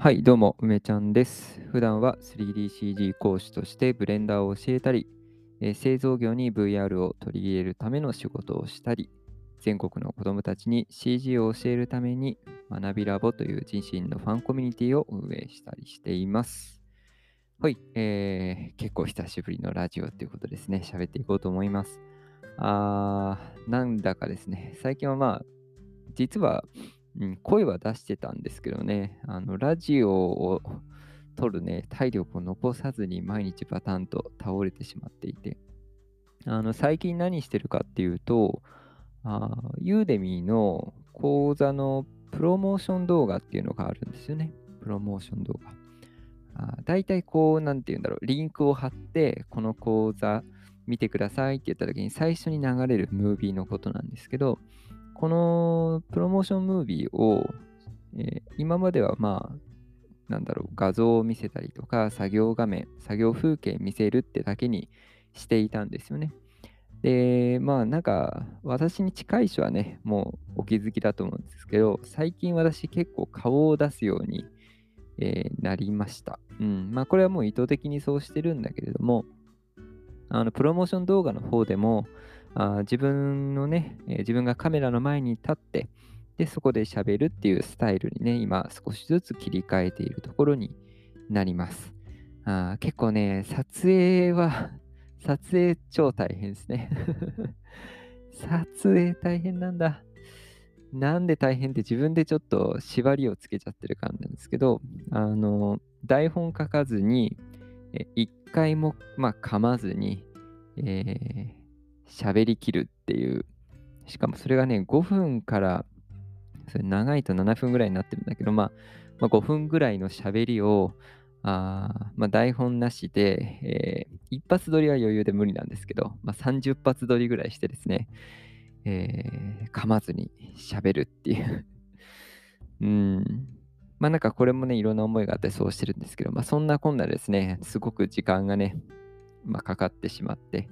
はい、どうも、梅ちゃんです。普段は 3DCG 講師としてブレンダーを教えたり、えー、製造業に VR を取り入れるための仕事をしたり、全国の子どもたちに CG を教えるために学びラボという自身のファンコミュニティを運営したりしています。はい、えー、結構久しぶりのラジオということですね、喋っていこうと思います。あー、なんだかですね、最近はまあ、実はうん、声は出してたんですけどね、あのラジオを撮るね、体力を残さずに毎日バタンと倒れてしまっていて、あの最近何してるかっていうと、ユーデミーの講座のプロモーション動画っていうのがあるんですよね。プロモーション動画。あ大体こう、なんて言うんだろう、リンクを貼って、この講座見てくださいって言った時に最初に流れるムービーのことなんですけど、このプロモーションムービーを、えー、今まではまあ、なんだろう、画像を見せたりとか、作業画面、作業風景見せるってだけにしていたんですよね。で、まあなんか、私に近い人はね、もうお気づきだと思うんですけど、最近私結構顔を出すように、えー、なりました。うん。まあこれはもう意図的にそうしてるんだけれども、あのプロモーション動画の方でも、あ自分のね、えー、自分がカメラの前に立って、で、そこで喋るっていうスタイルにね、今少しずつ切り替えているところになります。あ結構ね、撮影は、撮影超大変ですね。撮影大変なんだ。なんで大変って自分でちょっと縛りをつけちゃってる感じなんですけど、あの、台本書かずに、一回も、まあ、噛まずに、えー、喋りきるっていう。しかもそれがね、5分から、それ長いと7分ぐらいになってるんだけど、まあ、まあ、5分ぐらいの喋りを、あまあ、台本なしで、えー、一発撮りは余裕で無理なんですけど、まあ、30発撮りぐらいしてですね、えー、噛まずに喋るっていう うん。まあなんかこれもね、いろんな思いがあってそうしてるんですけど、まあそんなこんなですね、すごく時間がね、まあ、かかってしまって、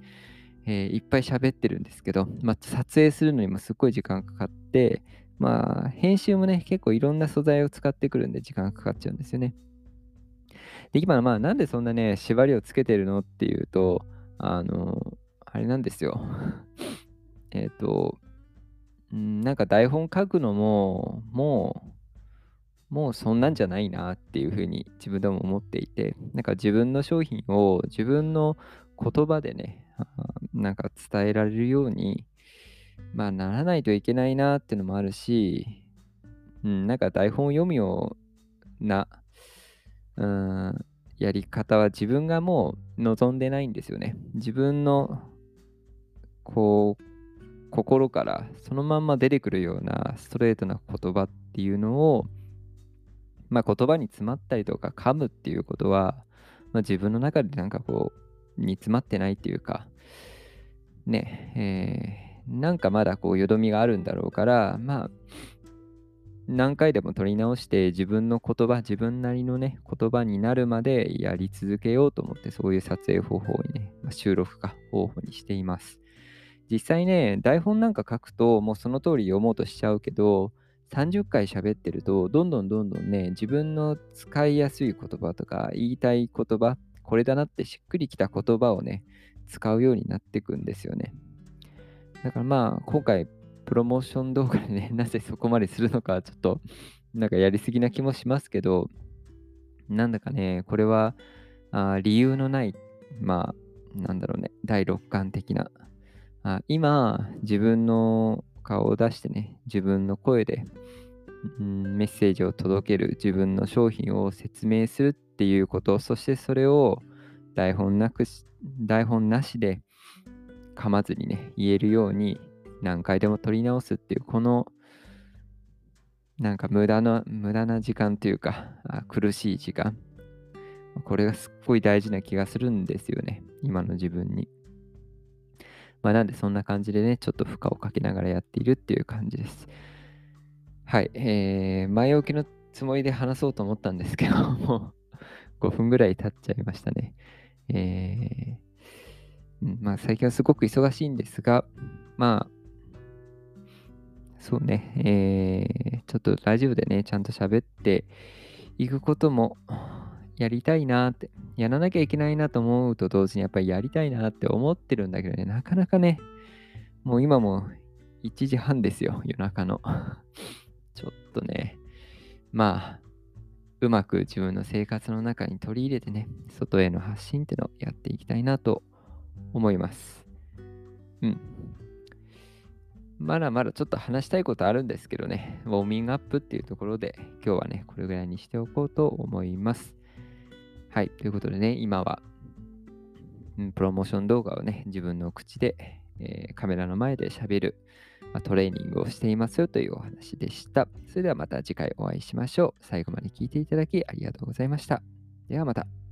えー、いっぱい喋ってるんですけど、まあ、撮影するのにもすっごい時間かかって、まあ、編集もね、結構いろんな素材を使ってくるんで時間かかっちゃうんですよね。で、今、まあ、なんでそんなね、縛りをつけてるのっていうと、あの、あれなんですよ。えっと、んなんか台本書くのも、もう、もうそんなんじゃないなっていうふうに自分でも思っていて、なんか自分の商品を自分の言葉でね、なんか伝えられるように、まあならないといけないなってのもあるし、うん、なんか台本を読むような、うん、やり方は自分がもう望んでないんですよね。自分の、こう、心からそのまんま出てくるようなストレートな言葉っていうのを、まあ言葉に詰まったりとか噛むっていうことは、まあ、自分の中でなんかこう、に詰まってないっていうか、ね、えー、なんかまだこう、よどみがあるんだろうから、まあ、何回でも取り直して自分の言葉、自分なりのね、言葉になるまでやり続けようと思って、そういう撮影方法にね、まあ、収録か方法にしています。実際ね、台本なんか書くと、もうその通り読もうとしちゃうけど、30回喋ってると、どんどんどんどんね、自分の使いやすい言葉とか、言いたい言葉、これだなってしっくりきた言葉をね、使うようになっていくんですよね。だからまあ、今回、プロモーション動画でね、なぜそこまでするのか、ちょっと、なんかやりすぎな気もしますけど、なんだかね、これは、あ理由のない、まあ、なんだろうね、第六感的な、あ今、自分の顔を出してね、自分の声で、うん、メッセージを届ける、自分の商品を説明するっていうこと、そしてそれを台本なくし台本なしで噛まずにね、言えるように何回でも取り直すっていう、このなんか無駄な、無駄な時間というか、苦しい時間。これがすっごい大事な気がするんですよね。今の自分に。まあなんでそんな感じでね、ちょっと負荷をかけながらやっているっていう感じです。はい。えー、前置きのつもりで話そうと思ったんですけども5分ぐらい経っちゃいましたね。えー、まあ、最近はすごく忙しいんですが、まあ、そうね、えー、ちょっとラジオでね、ちゃんと喋って行くこともやりたいなって、やらなきゃいけないなと思うと同時にやっぱりやりたいなって思ってるんだけどね、なかなかね、もう今も1時半ですよ、夜中の。ちょっとね、まあ、うまく自分の生活の中に取り入れてね、外への発信っていうのをやっていきたいなと思います。うん。まだまだちょっと話したいことあるんですけどね、ウォーミングアップっていうところで今日はね、これぐらいにしておこうと思います。はい、ということでね、今は、うん、プロモーション動画をね、自分の口で、えー、カメラの前で喋る、ま、トレーニングをしていますよというお話でした。それではまた次回お会いしましょう。最後まで聞いていただきありがとうございました。ではまた。